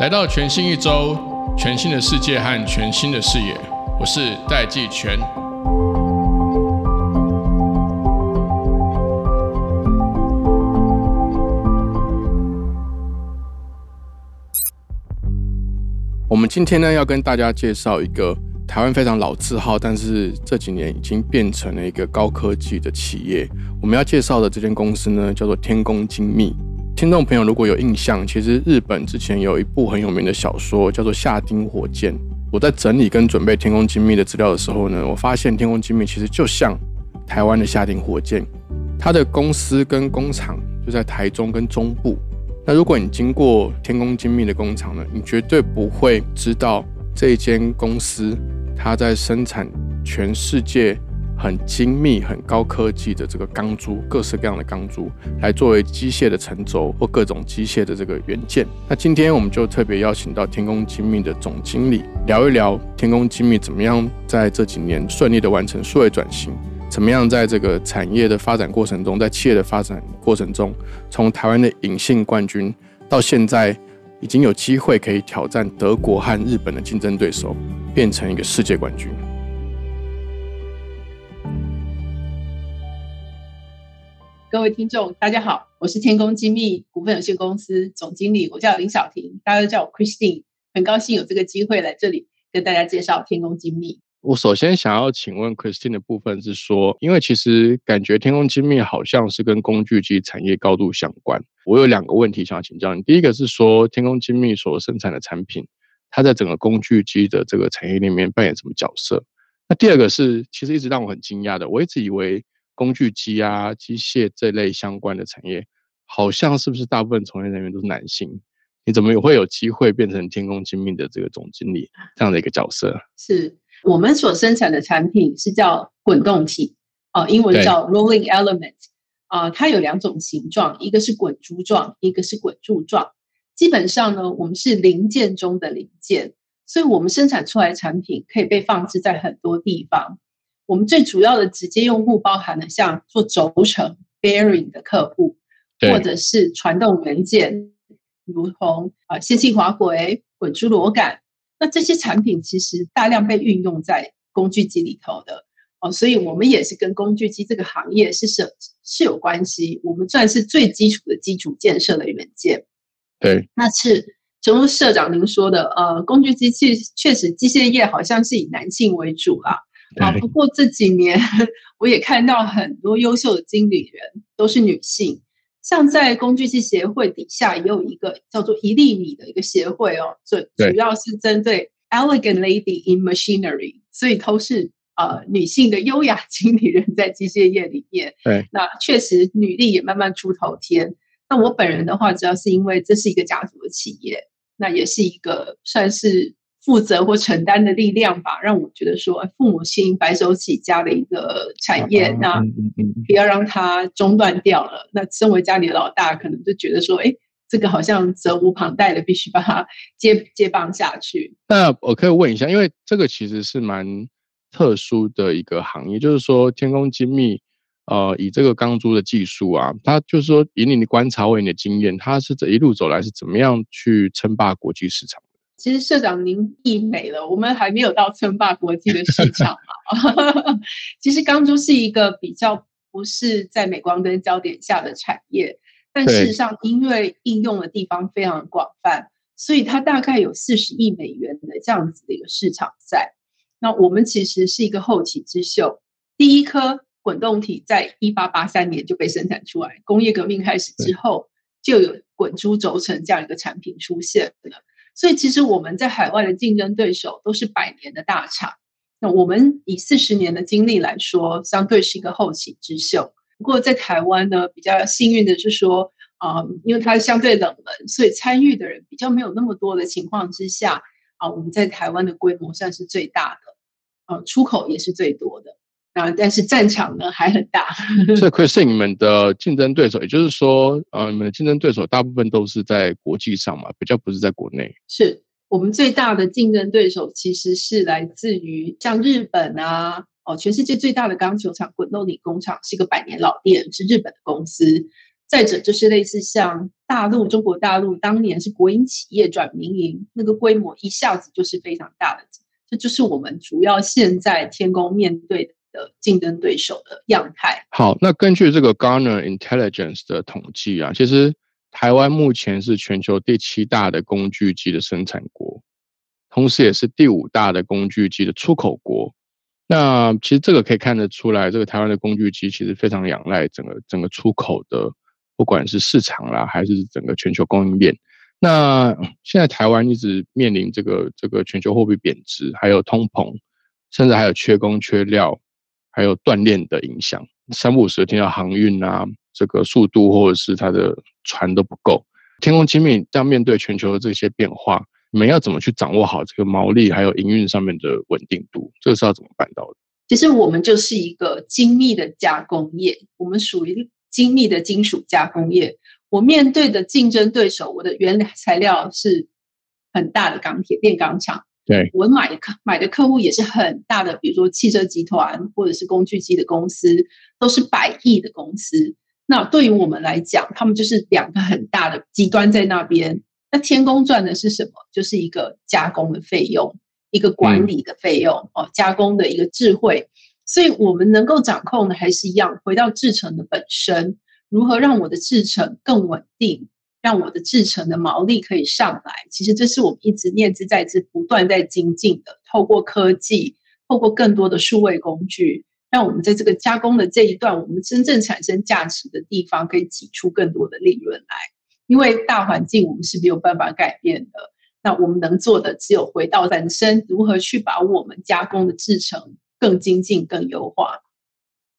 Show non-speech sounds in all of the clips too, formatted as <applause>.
来到全新一周，全新的世界和全新的视野，我是戴季全。我们今天呢，要跟大家介绍一个台湾非常老字号，但是这几年已经变成了一个高科技的企业。我们要介绍的这间公司呢，叫做天工精密。听众朋友如果有印象，其实日本之前有一部很有名的小说叫做《夏丁火箭》。我在整理跟准备天工精密的资料的时候呢，我发现天工精密其实就像台湾的夏丁火箭，它的公司跟工厂就在台中跟中部。那如果你经过天工精密的工厂呢，你绝对不会知道这一间公司它在生产全世界很精密、很高科技的这个钢珠，各式各样的钢珠，来作为机械的承轴或各种机械的这个元件。那今天我们就特别邀请到天工精密的总经理，聊一聊天工精密怎么样在这几年顺利的完成数位转型。怎么样在这个产业的发展过程中，在企业的发展过程中，从台湾的隐性冠军到现在已经有机会可以挑战德国和日本的竞争对手，变成一个世界冠军？各位听众，大家好，我是天工精密股份有限公司总经理，我叫林小婷，大家都叫我 Christine，很高兴有这个机会来这里跟大家介绍天工精密。我首先想要请问 Christine 的部分是说，因为其实感觉天空精密好像是跟工具机产业高度相关。我有两个问题想要请教你。第一个是说，天空精密所生产的产品，它在整个工具机的这个产业里面扮演什么角色？那第二个是，其实一直让我很惊讶的，我一直以为工具机啊、机械这类相关的产业，好像是不是大部分从业人员都是男性？你怎么也会有机会变成天空精密的这个总经理这样的一个角色？是。我们所生产的产品是叫滚动体，啊，英文叫 rolling element，啊，它有两种形状，一个是滚珠状，一个是滚柱状。基本上呢，我们是零件中的零件，所以我们生产出来的产品可以被放置在很多地方。我们最主要的直接用户包含了像做轴承 bearing 的客户，或者是传动元件，如同啊线性滑轨、滚珠螺杆。那这些产品其实大量被运用在工具机里头的哦，所以我们也是跟工具机这个行业是是是有关系。我们算是最基础的基础建设的元件。对，那是正如社长您说的，呃，工具机器确实机械业好像是以男性为主啦。啊。不过这几年 <laughs> 我也看到很多优秀的经理人都是女性。像在工具机协会底下也有一个叫做一粒米的一个协会哦，主主要是针对 elegant lady in machinery，所以都是呃女性的优雅经理人在机械业里面。对，那确实女力也慢慢出头天。那我本人的话，主要是因为这是一个家族的企业，那也是一个算是。负责或承担的力量吧，让我觉得说，父母亲白手起家的一个产业，那不要让它中断掉了。那身为家里的老大，可能就觉得说，哎，这个好像责无旁贷的，必须把它接接棒下去。那我可以问一下，因为这个其实是蛮特殊的一个行业，就是说天工精密，呃，以这个钢珠的技术啊，它就是说以你的观察或你的经验，它是这一路走来是怎么样去称霸国际市场？其实社长您溢美了，我们还没有到称霸国际的市场嘛。<laughs> 其实钢珠是一个比较不是在镁光灯焦点下的产业，但事实上因为应用的地方非常广泛，所以它大概有四十亿美元的这样子的一个市场在。那我们其实是一个后起之秀，第一颗滚动体在一八八三年就被生产出来，工业革命开始之后就有滚珠轴承这样一个产品出现了。所以，其实我们在海外的竞争对手都是百年的大厂。那我们以四十年的经历来说，相对是一个后起之秀。不过，在台湾呢，比较幸运的是说，啊，因为它相对冷门，所以参与的人比较没有那么多的情况之下，啊，我们在台湾的规模算是最大的，呃，出口也是最多的。啊，但是战场呢还很大。<laughs> 这可以是你们的竞争对手，也就是说，呃，你们的竞争对手大部分都是在国际上嘛，比较不是在国内。是我们最大的竞争对手，其实是来自于像日本啊、哦，全世界最大的钢球厂滚动里工厂是一个百年老店，是日本的公司。再者就是类似像大陆中国大陆当年是国营企业转民营，那个规模一下子就是非常大的。这就是我们主要现在天宫面对的的竞争对手的样态。好，那根据这个 Garner Intelligence 的统计啊，其实台湾目前是全球第七大的工具机的生产国，同时也是第五大的工具机的出口国。那其实这个可以看得出来，这个台湾的工具机其实非常仰赖整个整个出口的，不管是市场啦，还是整个全球供应链。那现在台湾一直面临这个这个全球货币贬值，还有通膨，甚至还有缺工缺料，还有锻炼的影响。三不五时听到航运啊，这个速度或者是它的船都不够。天空精密要面对全球的这些变化。你们要怎么去掌握好这个毛利还有营运上面的稳定度？这个是要怎么办到的？其实我们就是一个精密的加工业，我们属于精密的金属加工业。我面对的竞争对手，我的原材料是很大的钢铁炼钢厂。对我买的客买的客户也是很大的，比如说汽车集团或者是工具机的公司，都是百亿的公司。那对于我们来讲，他们就是两个很大的极端在那边。那天工赚的是什么？就是一个加工的费用，一个管理的费用哦，加工的一个智慧。所以我们能够掌控的还是一样，回到制成的本身，如何让我的制成更稳定，让我的制成的毛利可以上来。其实这是我们一直念兹在兹、不断在精进的。透过科技，透过更多的数位工具，让我们在这个加工的这一段，我们真正产生价值的地方，可以挤出更多的利润来。因为大环境我们是没有办法改变的，那我们能做的只有回到本身，如何去把我们加工的制成更精进、更优化。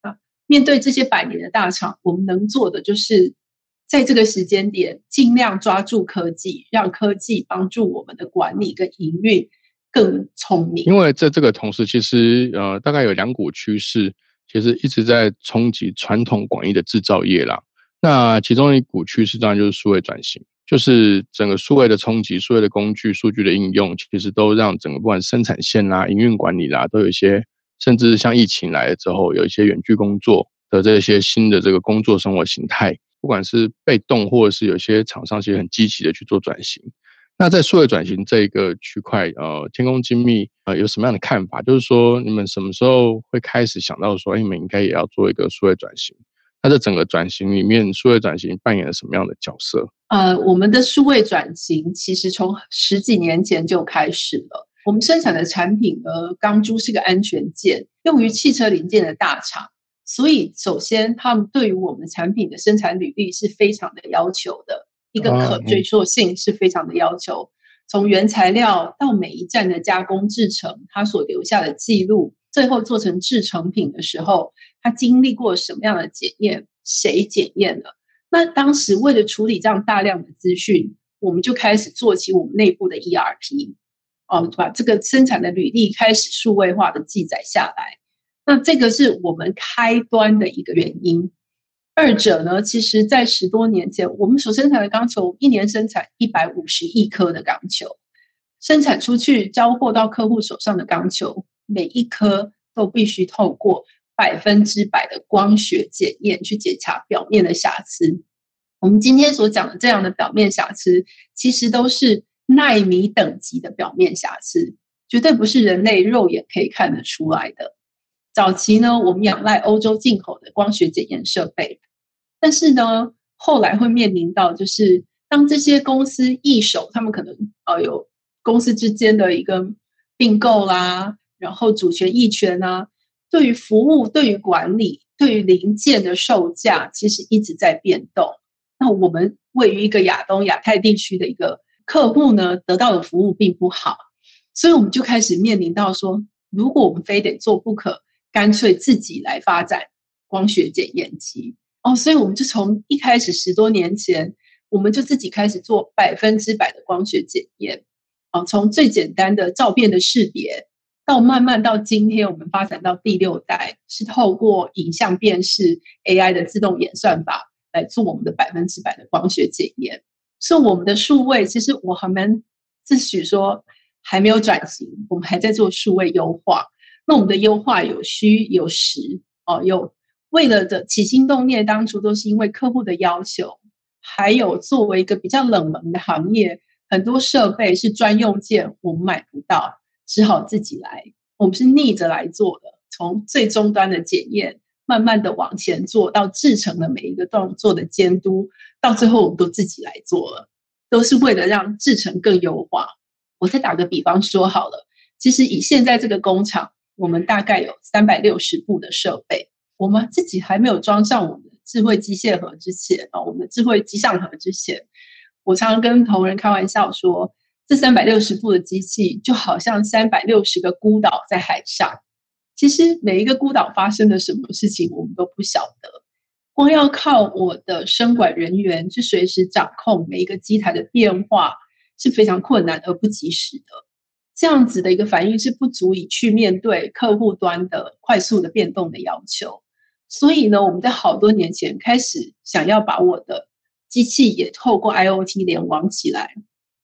啊，面对这些百年的大厂，我们能做的就是在这个时间点尽量抓住科技，让科技帮助我们的管理跟营运更聪明。因为在这个同时，其实呃，大概有两股趋势，其实一直在冲击传统广义的制造业啦。那其中一股趋势当然就是数位转型，就是整个数位的冲击、数位的工具、数据的应用，其实都让整个不管生产线啦、营运管理啦，都有一些，甚至像疫情来了之后，有一些远距工作的这些新的这个工作生活形态，不管是被动或者是有些厂商其实很积极的去做转型。那在数位转型这一个区块，呃，天工精密呃有什么样的看法？就是说你们什么时候会开始想到说，你们应该也要做一个数位转型？它的整个转型里面，数位转型扮演了什么样的角色？呃，我们的数位转型其实从十几年前就开始了。我们生产的产品呢，钢珠是个安全件，用于汽车零件的大厂，所以首先他们对于我们产品的生产履历是非常的要求的，一个可追溯性是非常的要求。从原材料到每一站的加工制成，它所留下的记录。最后做成制成品的时候，它经历过什么样的检验？谁检验了？那当时为了处理这样大量的资讯，我们就开始做起我们内部的 ERP，哦，把这个生产的履历开始数位化的记载下来。那这个是我们开端的一个原因。二者呢，其实在十多年前，我们所生产的钢球一年生产一百五十亿颗的钢球，生产出去交货到客户手上的钢球。每一颗都必须透过百分之百的光学检验去检查表面的瑕疵。我们今天所讲的这样的表面瑕疵，其实都是纳米等级的表面瑕疵，绝对不是人类肉眼可以看得出来的。早期呢，我们仰赖欧洲进口的光学检验设备，但是呢，后来会面临到就是当这些公司易手，他们可能呃有公司之间的一个并购啦。然后主权益权呢？对于服务、对于管理、对于零件的售价，其实一直在变动。那我们位于一个亚东亚太地区的一个客户呢，得到的服务并不好，所以我们就开始面临到说，如果我们非得做不可，干脆自己来发展光学检验机哦。所以我们就从一开始十多年前，我们就自己开始做百分之百的光学检验哦，从最简单的照片的识别。到慢慢到今天，我们发展到第六代，是透过影像辨识 AI 的自动演算法来做我们的百分之百的光学检验。所以我们的数位，其实我还蛮自诩说还没有转型，我们还在做数位优化。那我们的优化有虚有实哦，有为了的起心动念，当初都是因为客户的要求，还有作为一个比较冷门的行业，很多设备是专用件，我们买不到，只好自己来。我们是逆着来做的，从最终端的检验，慢慢的往前做到制成的每一个动作的监督，到最后我们都自己来做了，都是为了让制成更优化。我再打个比方说好了，其实以现在这个工厂，我们大概有三百六十部的设备，我们自己还没有装上我们智慧机械盒之前啊，我们智慧机上盒之前，我常常跟同仁开玩笑说，这三百六十部的机器就好像三百六十个孤岛在海上，其实每一个孤岛发生的什么事情我们都不晓得，光要靠我的生管人员去随时掌控每一个机台的变化。是非常困难而不及时的，这样子的一个反应是不足以去面对客户端的快速的变动的要求。所以呢，我们在好多年前开始想要把我的机器也透过 IOT 联网起来。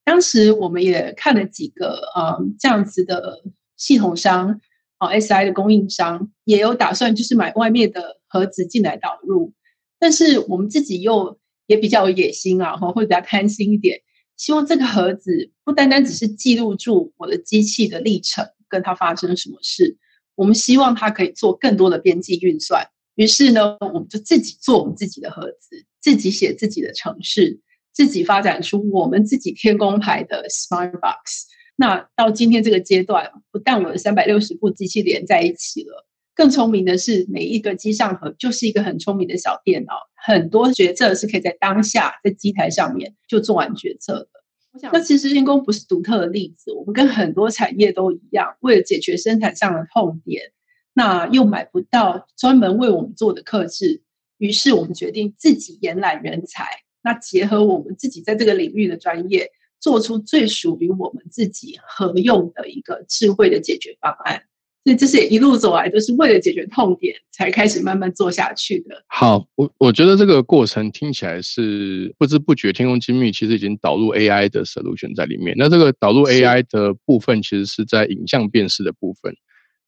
当时我们也看了几个嗯这样子的系统商啊 SI 的供应商，也有打算就是买外面的盒子进来导入，但是我们自己又也比较有野心啊，或，会比较贪心一点。希望这个盒子不单单只是记录住我的机器的历程，跟它发生什么事。我们希望它可以做更多的边际运算。于是呢，我们就自己做我们自己的盒子，自己写自己的程式，自己发展出我们自己天工牌的 Smart Box。那到今天这个阶段，不但我的三百六十部机器连在一起了。更聪明的是，每一个机上盒就是一个很聪明的小电脑，很多决策是可以在当下在机台上面就做完决策的。我想，那其实人工不是独特的例子，我们跟很多产业都一样，为了解决生产上的痛点，那又买不到专门为我们做的克制，于是我们决定自己延揽人才，那结合我们自己在这个领域的专业，做出最属于我们自己合用的一个智慧的解决方案。所以这是一路走来都是为了解决痛点才开始慢慢做下去的。好，我我觉得这个过程听起来是不知不觉，天空精密其实已经导入 AI 的 solution 在里面。那这个导入 AI 的部分，其实是在影像辨识的部分。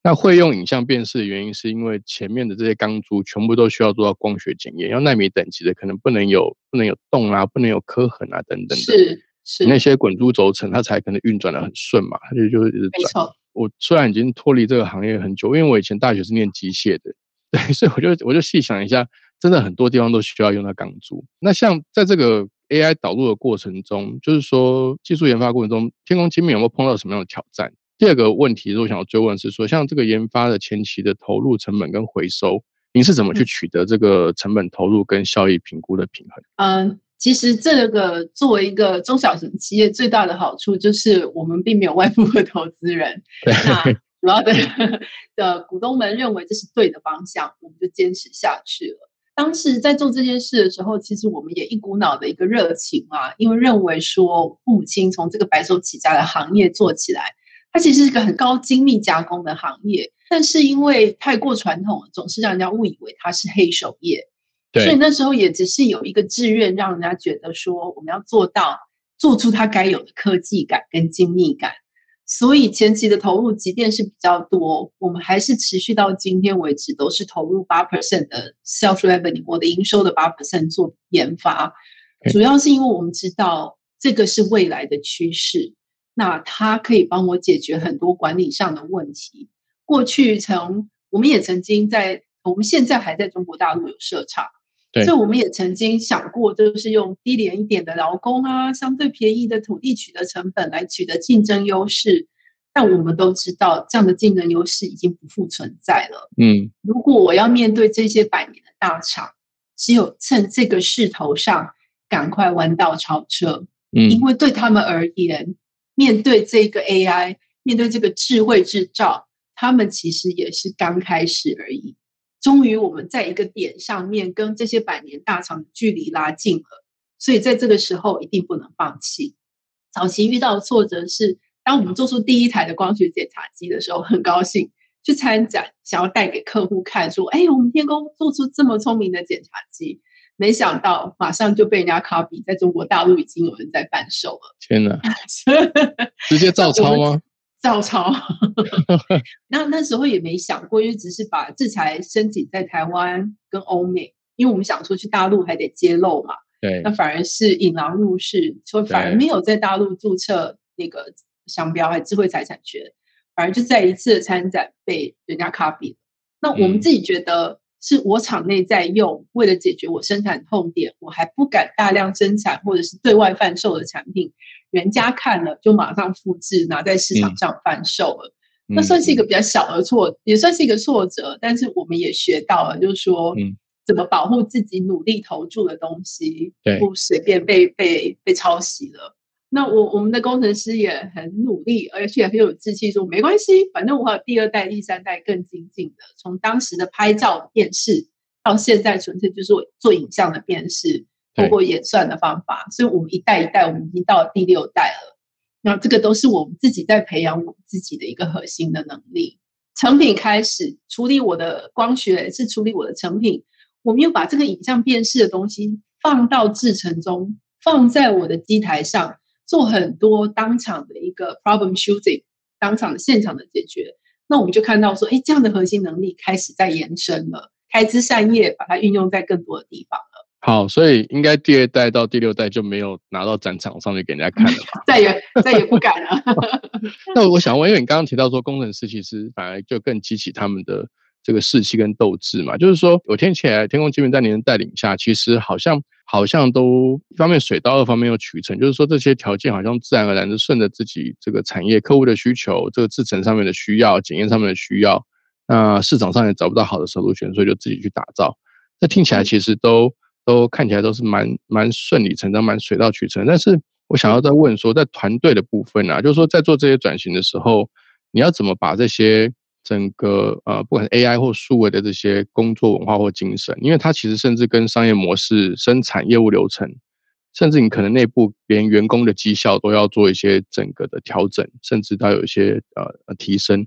那会用影像辨识的原因，是因为前面的这些钢珠全部都需要做到光学检验，要纳米等级的，可能不能有不能有洞啊，不能有磕痕啊等等的。是是，那些滚珠轴承它才可能运转的很顺嘛，它就就一直转。我虽然已经脱离这个行业很久，因为我以前大学是念机械的，对，所以我就我就细想一下，真的很多地方都需要用到钢珠。那像在这个 AI 导入的过程中，就是说技术研发过程中，天空精密有没有碰到什么样的挑战？第二个问题，我想要追问是说，像这个研发的前期的投入成本跟回收，您是怎么去取得这个成本投入跟效益评估的平衡？嗯。其实这个作为一个中小型企业，最大的好处就是我们并没有外部的投资人。<laughs> 那主要的的股东们认为这是对的方向，我们就坚持下去了。当时在做这件事的时候，其实我们也一股脑的一个热情啊，因为认为说父母亲从这个白手起家的行业做起来，它其实是一个很高精密加工的行业，但是因为太过传统，总是让人家误以为它是黑手业。所以那时候也只是有一个志愿，让人家觉得说我们要做到做出它该有的科技感跟精密感。所以前期的投入即便是比较多，我们还是持续到今天为止都是投入八 percent 的 self revenue，我的营收的八 percent 做研发。主要是因为我们知道这个是未来的趋势，那它可以帮我解决很多管理上的问题。过去曾我们也曾经在，我们现在还在中国大陆有设厂。所以我们也曾经想过，就是用低廉一点的劳工啊，相对便宜的土地取得成本来取得竞争优势。但我们都知道，这样的竞争优势已经不复存在了。嗯，如果我要面对这些百年的大厂，只有趁这个势头上赶快弯道超车。嗯，因为对他们而言，面对这个 AI，面对这个智慧制造，他们其实也是刚开始而已。终于，我们在一个点上面跟这些百年大厂的距离拉近了，所以在这个时候一定不能放弃。早期遇到的挫折是，当我们做出第一台的光学检查机的时候，很高兴去参展，想要带给客户看，说：“哎，我们天工做出这么聪明的检查机。”没想到马上就被人家 copy，在中国大陆已经有人在贩售了。天哪！<laughs> 直接照抄吗？照抄。<laughs> 那那时候也没想过，因为只是把制裁申请在台湾跟欧美，因为我们想说去大陆还得揭露嘛。对，那反而是引狼入室，说反而没有在大陆注册那个商标还智慧财产权，反而就在一次的参展被人家 copy 了。那我们自己觉得。是我厂内在用，为了解决我生产痛点，我还不敢大量生产或者是对外贩售的产品，人家看了就马上复制拿在市场上贩售了。那算是一个比较小的挫，也算是一个挫折，但是我们也学到了，就是说怎么保护自己努力投注的东西，不随便被被被抄袭了。那我我们的工程师也很努力，而且很有志气，说没关系，反正我还有第二代、第三代更精进的。从当时的拍照辨识，到现在纯粹就是做影像的辨识，通过演算的方法，所以我们一代一代，我们已经到了第六代了。那这个都是我们自己在培养我们自己的一个核心的能力。成品开始处理我的光学，是处理我的成品。我们又把这个影像辨识的东西放到制程中，放在我的机台上。做很多当场的一个 problem shooting，当场的现场的解决，那我们就看到说，哎，这样的核心能力开始在延伸了，开枝散叶，把它运用在更多的地方了。好，所以应该第二代到第六代就没有拿到展场上去给人家看了，<laughs> 再也再也不敢了。<laughs> 那我想问，因为你刚刚提到说，工程师其实反而就更激起他们的这个士气跟斗志嘛，就是说，我听起来天空基本在您的带领下，其实好像。好像都一方面水到，二方面又取成，就是说这些条件好像自然而然的顺着自己这个产业客户的需求，这个制程上面的需要，检验上面的需要，那市场上也找不到好的 solution，所以就自己去打造。那听起来其实都都看起来都是蛮蛮顺理成章，蛮水到渠成。但是我想要再问说，在团队的部分啊，就是说在做这些转型的时候，你要怎么把这些？整个呃，不管是 AI 或数位的这些工作文化或精神，因为它其实甚至跟商业模式、生产业务流程，甚至你可能内部连员工的绩效都要做一些整个的调整，甚至它有一些呃提升。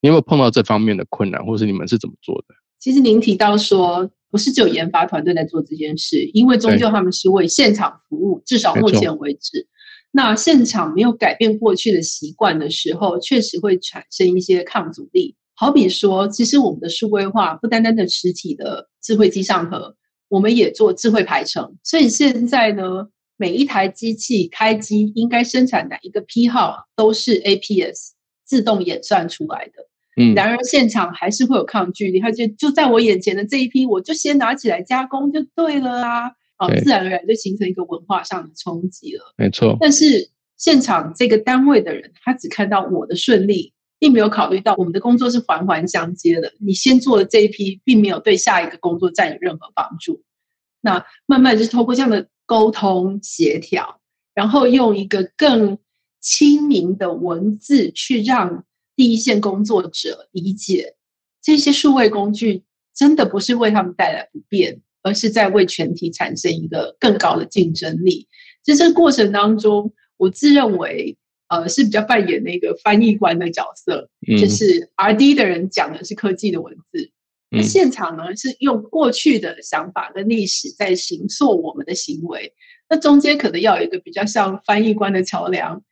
你有没有碰到这方面的困难，或是你们是怎么做的？其实您提到说，不是只有研发团队在做这件事，因为终究他们是为现场服务，至少目前为止，那现场没有改变过去的习惯的时候，确实会产生一些抗阻力。好比说，其实我们的数位化不单单的实体的智慧机上盒，我们也做智慧排程。所以现在呢，每一台机器开机应该生产哪一个批号，都是 APS 自动演算出来的。嗯，然而现场还是会有抗拒力，他就就在我眼前的这一批，我就先拿起来加工就对了啊，啊，自然而然就形成一个文化上的冲击了。没错。但是现场这个单位的人，他只看到我的顺利。并没有考虑到我们的工作是环环相接的。你先做的这一批，并没有对下一个工作占有任何帮助。那慢慢就是透过这样的沟通协调，然后用一个更亲民的文字去让第一线工作者理解，这些数位工具真的不是为他们带来不便，而是在为全体产生一个更高的竞争力。在这个过程当中，我自认为。呃，是比较扮演那个翻译官的角色，就是 R D 的人讲的是科技的文字，那现场呢是用过去的想法跟历史在形塑我们的行为，那中间可能要有一个比较像翻译官的桥梁，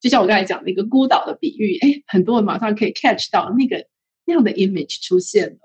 就像我刚才讲的一个孤岛的比喻，哎，很多人马上可以 catch 到那个那样的 image 出现了，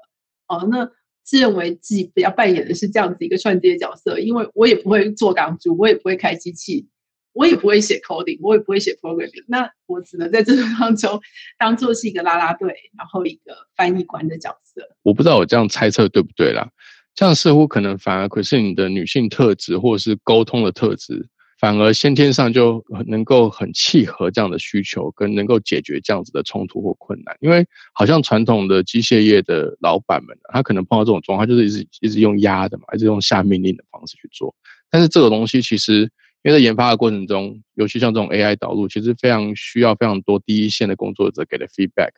哦，那自认为自己要扮演的是这样子一个串接角色，因为我也不会做港珠，我也不会开机器。我也不会写 coding，我也不会写 programming，那我只能在这当中当做是一个拉拉队，然后一个翻译官的角色。我不知道我这样猜测对不对啦？这样似乎可能反而可是你的女性特质，或者是沟通的特质，反而先天上就能够很契合这样的需求，跟能够解决这样子的冲突或困难。因为好像传统的机械业的老板们，他可能碰到这种状况，就是一直一直用压的嘛，一直用下命令的方式去做。但是这个东西其实。因为在研发的过程中，尤其像这种 AI 导入，其实非常需要非常多第一线的工作者给的 feedback，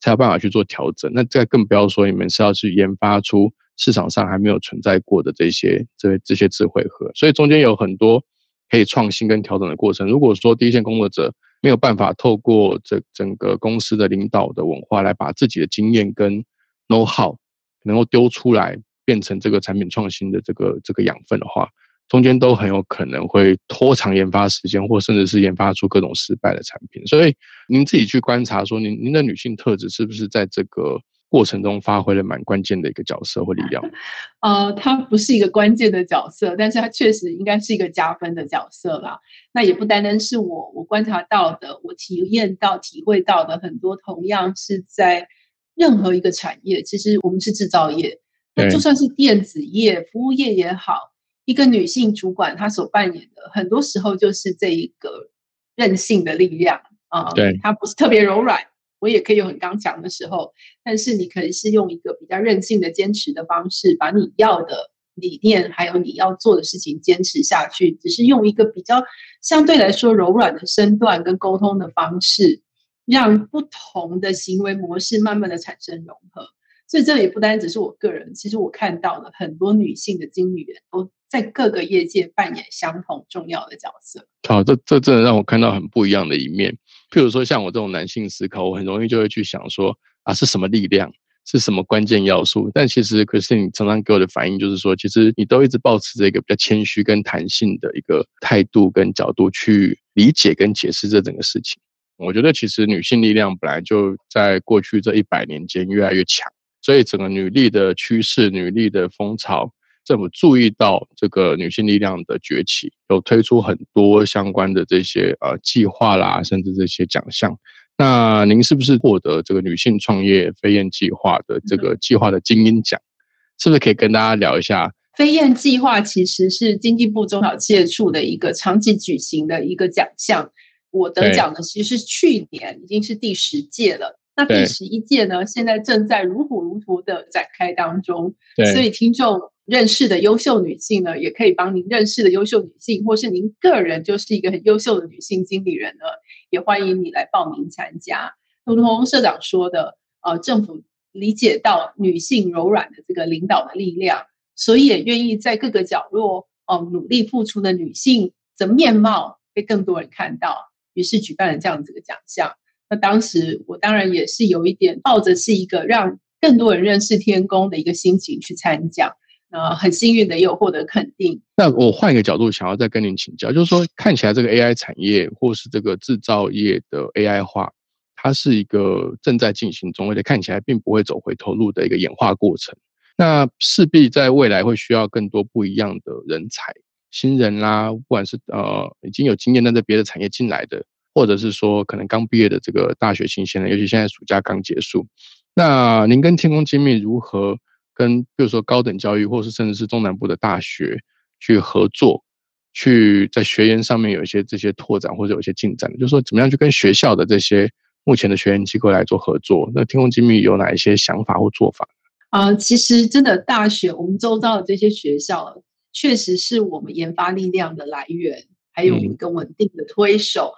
才有办法去做调整。那再更不要说你们是要去研发出市场上还没有存在过的这些这这些智慧盒，所以中间有很多可以创新跟调整的过程。如果说第一线工作者没有办法透过这整个公司的领导的文化来把自己的经验跟 know how 能够丢出来，变成这个产品创新的这个这个养分的话，中间都很有可能会拖长研发时间，或甚至是研发出各种失败的产品。所以您自己去观察，说您您的女性特质是不是在这个过程中发挥了蛮关键的一个角色或力量？<laughs> 呃，它不是一个关键的角色，但是它确实应该是一个加分的角色啦。那也不单单是我我观察到的，我体验到、体会到的很多，同样是在任何一个产业，其实我们是制造业，那就算是电子业、服务业也好。一个女性主管，她所扮演的很多时候就是这一个韧性的力量啊。对，她不是特别柔软，我也可以有很刚强的时候，但是你可以是用一个比较任性的坚持的方式，把你要的理念还有你要做的事情坚持下去。只是用一个比较相对来说柔软的身段跟沟通的方式，让不同的行为模式慢慢的产生融合。所以这也不单只是我个人，其实我看到了很多女性的经理人都。在各个业界扮演相同重要的角色。好，这这真的让我看到很不一样的一面。譬如说，像我这种男性思考，我很容易就会去想说啊，是什么力量，是什么关键要素？但其实，可是你常常给我的反应就是说，其实你都一直保持着一个比较谦虚跟弹性的一个态度跟角度去理解跟解释这整个事情。我觉得，其实女性力量本来就在过去这一百年间越来越强，所以整个女力的趋势、女力的风潮。政府注意到这个女性力量的崛起，有推出很多相关的这些呃计划啦，甚至这些奖项。那您是不是获得这个女性创业飞燕计划的这个计划的精英奖？是不是可以跟大家聊一下？飞燕计划其实是经济部中小企业处的一个长期举行的一个奖项。我得奖的其实是去年，已经是第十届了。那第十一届呢，现在正在如火如荼的展开当中。所以听众。认识的优秀女性呢，也可以帮您认识的优秀女性，或是您个人就是一个很优秀的女性经理人呢，也欢迎你来报名参加。如同社长说的，呃，政府理解到女性柔软的这个领导的力量，所以也愿意在各个角落哦努力付出的女性的面貌被更多人看到，于是举办了这样子的奖项。那当时我当然也是有一点抱着是一个让更多人认识天宫的一个心情去参加。呃，很幸运的也有获得肯定。那我换一个角度，想要再跟您请教，就是说，看起来这个 AI 产业或是这个制造业的 AI 化，它是一个正在进行中，而且看起来并不会走回头路的一个演化过程。那势必在未来会需要更多不一样的人才，新人啦，不管是呃已经有经验但在别的产业进来的，或者是说可能刚毕业的这个大学新鲜人，尤其现在暑假刚结束。那您跟天空精密如何？跟比如说高等教育，或是甚至是中南部的大学去合作，去在学研上面有一些这些拓展或者有一些进展，就是说怎么样去跟学校的这些目前的学研机构来做合作？那天空精密有哪一些想法或做法？啊，其实真的大学，我们周遭的这些学校，确实是我们研发力量的来源，还有一个稳定的推手。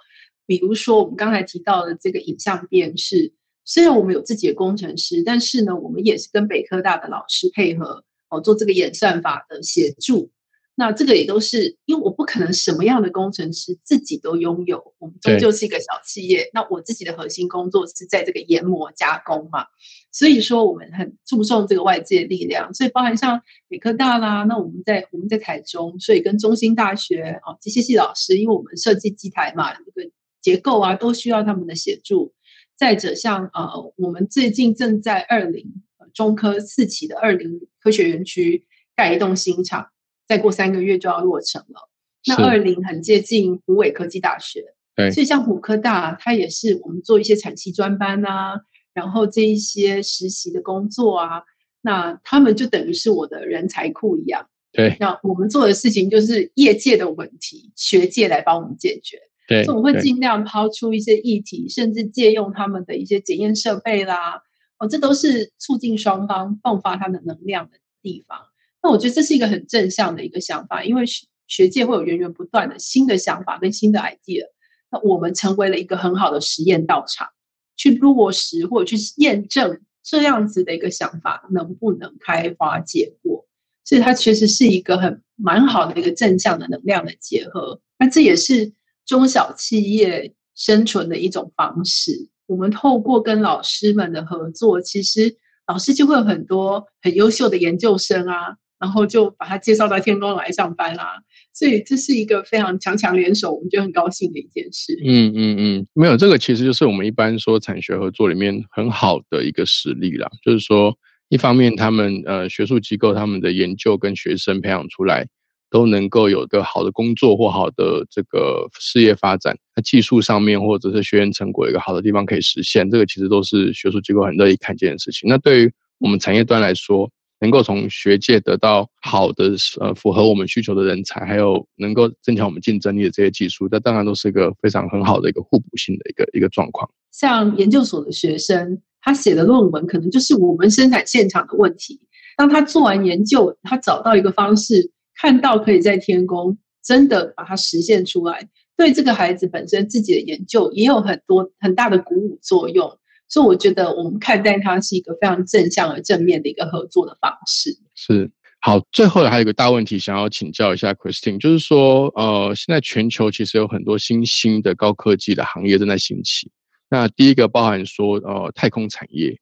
比如说我们刚才提到的这个影像辨识。虽然我们有自己的工程师，但是呢，我们也是跟北科大的老师配合哦，做这个演算法的协助。那这个也都是因为我不可能什么样的工程师自己都拥有，我们终究是一个小企业。那我自己的核心工作是在这个研磨加工嘛，所以说我们很注重这个外界力量。所以包含像北科大啦，那我们在我们在台中，所以跟中兴大学哦机械系老师，因为我们设计机台嘛，这个结构啊都需要他们的协助。再者，像呃，我们最近正在二零中科四期的二零科学园区盖一栋新厂，再过三个月就要落成了。那二零很接近湖尾科技大学，对，所以像湖科大，它也是我们做一些产期专班啊，然后这一些实习的工作啊，那他们就等于是我的人才库一样。对，那我们做的事情就是业界的问题，学界来帮我们解决。对，我会尽量抛出一些议题，甚至借用他们的一些检验设备啦，哦，这都是促进双方迸发它的能量的地方。那我觉得这是一个很正向的一个想法，因为学学界会有源源不断的新的想法跟新的 idea，那我们成为了一个很好的实验道场，去落实或者去验证这样子的一个想法能不能开花结果。所以它确实是一个很蛮好的一个正向的能量的结合。那这也是。中小企业生存的一种方式，我们透过跟老师们的合作，其实老师就会有很多很优秀的研究生啊，然后就把他介绍到天宫来上班啦。所以这是一个非常强强联手，我们就很高兴的一件事。嗯嗯嗯，没有这个其实就是我们一般说产学合作里面很好的一个实例啦，就是说一方面他们呃学术机构他们的研究跟学生培养出来。都能够有个好的工作或好的这个事业发展，那技术上面或者是学员成果一个好的地方可以实现，这个其实都是学术机构很乐意看见的事情。那对于我们产业端来说，能够从学界得到好的呃符合我们需求的人才，还有能够增强我们竞争力的这些技术，那当然都是一个非常很好的一个互补性的一个一个状况。像研究所的学生，他写的论文可能就是我们生产现场的问题，当他做完研究，他找到一个方式。看到可以在天宫真的把它实现出来，对这个孩子本身自己的研究也有很多很大的鼓舞作用，所以我觉得我们看待它是一个非常正向而正面的一个合作的方式。是好，最后还有一个大问题想要请教一下 Christine，就是说，呃，现在全球其实有很多新兴的高科技的行业正在兴起。那第一个包含说，呃，太空产业。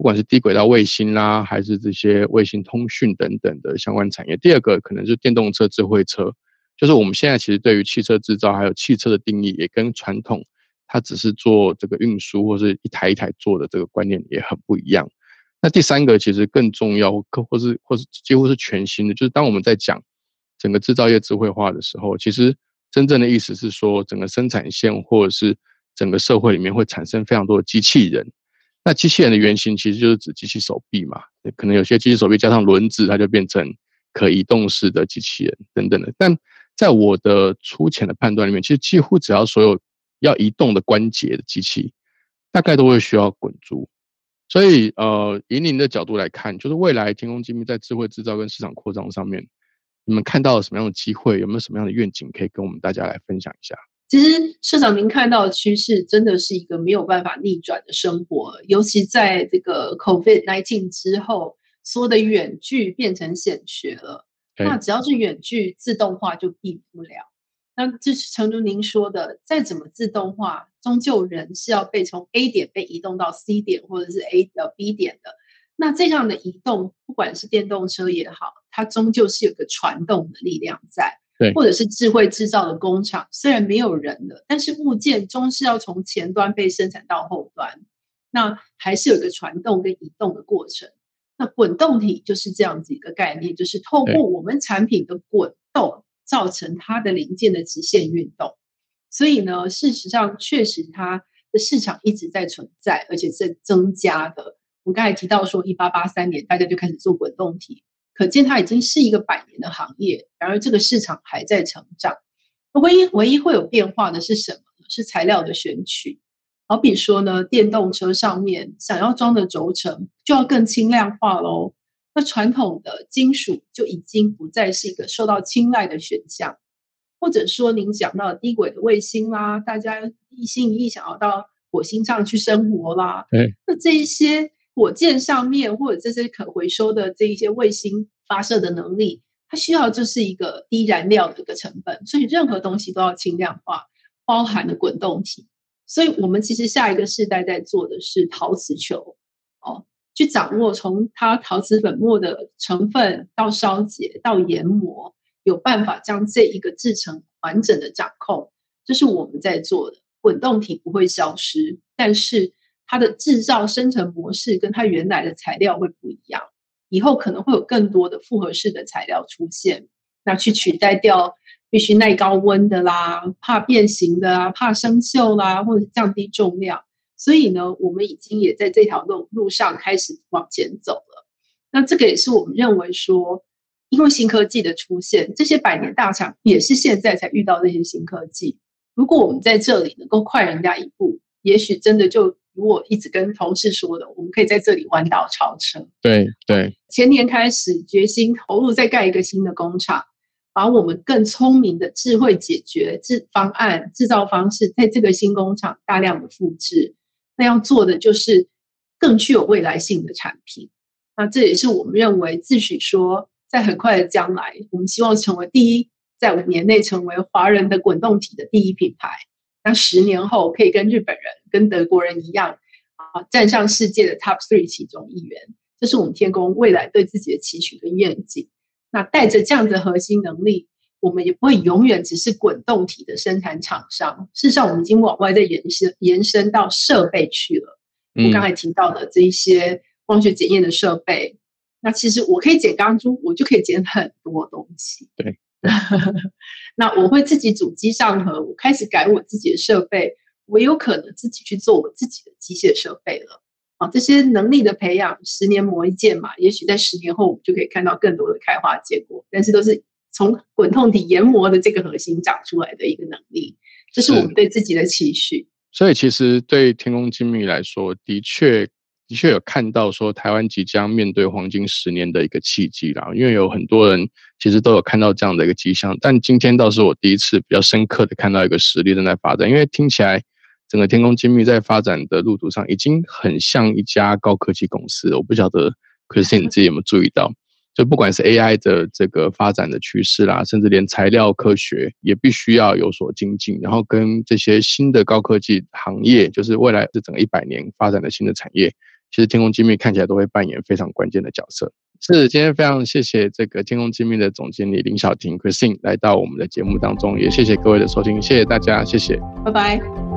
不管是低轨道卫星啦，还是这些卫星通讯等等的相关产业。第二个可能是电动车、智慧车，就是我们现在其实对于汽车制造还有汽车的定义，也跟传统它只是做这个运输或是一台一台做的这个观念也很不一样。那第三个其实更重要，或或是或是几乎是全新的，就是当我们在讲整个制造业智慧化的时候，其实真正的意思是说，整个生产线或者是整个社会里面会产生非常多的机器人。那机器人的原型其实就是指机器手臂嘛，可能有些机器手臂加上轮子，它就变成可移动式的机器人等等的。但在我的粗浅的判断里面，其实几乎只要所有要移动的关节的机器，大概都会需要滚珠。所以，呃，以您的角度来看，就是未来天空精密在智慧制造跟市场扩张上面，你们看到了什么样的机会？有没有什么样的愿景可以跟我们大家来分享一下？其实，社长，您看到的趋势真的是一个没有办法逆转的生活，尤其在这个 COVID nineteen 之后，所有的远距变成显学了。那只要是远距，自动化就避不了。那这是诚如您说的，再怎么自动化，终究人是要被从 A 点被移动到 C 点，或者是 A 到 B 点的。那这样的移动，不管是电动车也好，它终究是有个传动的力量在。或者是智慧制造的工厂，虽然没有人了，但是物件终是要从前端被生产到后端，那还是有一个传动跟移动的过程。那滚动体就是这样子一个概念，就是透过我们产品的滚动，造成它的零件的直线运动。所以呢，事实上确实它的市场一直在存在，而且在增加的。我刚才提到说，一八八三年大家就开始做滚动体。可见它已经是一个百年的行业，然而这个市场还在成长。唯一唯一会有变化的是什么呢？是材料的选取。好比说呢，电动车上面想要装的轴承就要更轻量化喽。那传统的金属就已经不再是一个受到青睐的选项。或者说，您讲到低轨的卫星啦，大家一心一意想要到火星上去生活啦，那这一些。火箭上面或者这些可回收的这一些卫星发射的能力，它需要就是一个低燃料的一个成本，所以任何东西都要轻量化，包含了滚动体。所以我们其实下一个世代在做的是陶瓷球，哦，去掌握从它陶瓷粉末的成分到烧结到研磨，有办法将这一个制成完整的掌控，这是我们在做的。滚动体不会消失，但是。它的制造生成模式跟它原来的材料会不一样，以后可能会有更多的复合式的材料出现，那去取代掉必须耐高温的啦，怕变形的啊，怕生锈啦，或者降低重量。所以呢，我们已经也在这条路路上开始往前走了。那这个也是我们认为说，因为新科技的出现，这些百年大厂也是现在才遇到这些新科技。如果我们在这里能够快人家一步，也许真的就。我一直跟同事说的，我们可以在这里弯道超车。对对，前年开始决心投入，再盖一个新的工厂，把我们更聪明的智慧解决制方案、制造方式，在这个新工厂大量的复制。那要做的就是更具有未来性的产品。那这也是我们认为自诩说，在很快的将来，我们希望成为第一，在五年内成为华人的滚动体的第一品牌。那十年后可以跟日本人、跟德国人一样啊，站上世界的 top three 其中一员，这是我们天宫未来对自己的期许跟愿景。那带着这样的核心能力，我们也不会永远只是滚动体的生产厂商。事实上，我们已经往外在延伸，延伸到设备去了。我刚才提到的这一些光学检验的设备，那其实我可以剪钢珠，我就可以剪很多东西。对，<laughs> 那我会自己主机上盒，我开始改我自己的设备，我有可能自己去做我自己的机械设备了。啊，这些能力的培养，十年磨一剑嘛，也许在十年后我们就可以看到更多的开花结果。但是都是从滚痛底研磨的这个核心长出来的一个能力，这是我们对自己的期许。所以其实对天工精密来说，的确的确有看到说台湾即将面对黄金十年的一个契机啦。因为有很多人其实都有看到这样的一个迹象，但今天倒是我第一次比较深刻的看到一个实力正在发展，因为听起来。整个天空精密在发展的路途上，已经很像一家高科技公司。我不晓得，<laughs> 可是你自己有没有注意到？就不管是 AI 的这个发展的趋势啦，甚至连材料科学也必须要有所精进，然后跟这些新的高科技行业，就是未来这整个一百年发展的新的产业，其实天空精密看起来都会扮演非常关键的角色。是，今天非常谢谢这个天空精密的总经理林小婷 Christine 来到我们的节目当中，也谢谢各位的收听，谢谢大家，谢谢，拜拜。